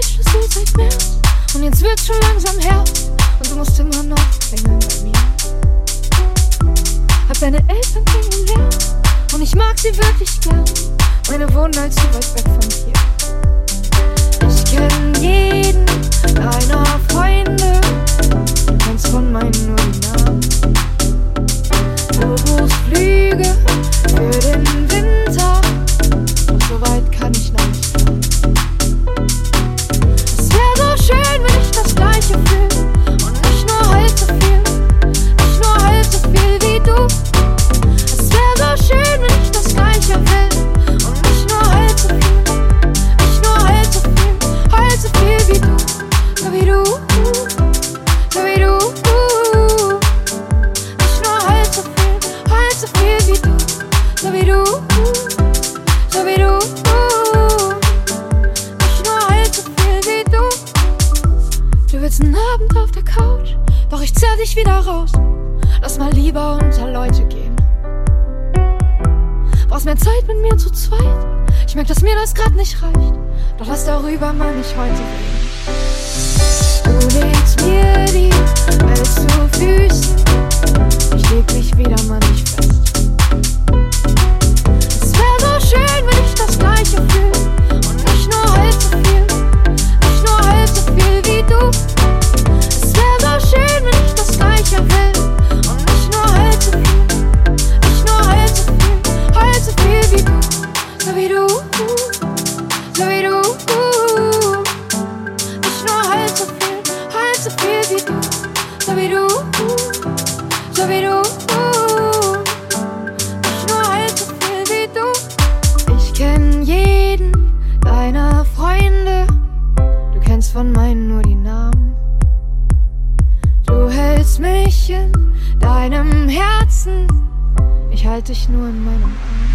ein Zweitschlüssel seit März. Und jetzt wird schon langsam Herbst. Und du musst immer noch klingeln bei mir. Hab deine Eltern kennengelernt. Und ich mag sie wirklich gern. Meine wohnen allzu weit weg von hier. Ich kenn jeden deiner Freunde. Du willst einen Abend auf der Couch, doch ich zerr dich wieder raus. Lass mal lieber unter Leute gehen. Brauchst mehr Zeit mit mir zu zweit. Ich merk, dass mir das grad nicht reicht. Doch lass darüber mal nicht heute reden. Du legst mir die Welt zu Füßen. Ich leg mich wieder mal nicht fest. Du. Nicht nur halb so viel wie du. Ich kenn jeden deiner Freunde. Du kennst von meinen nur die Namen. Du hältst mich in deinem Herzen. Ich halte dich nur in meinem Arm.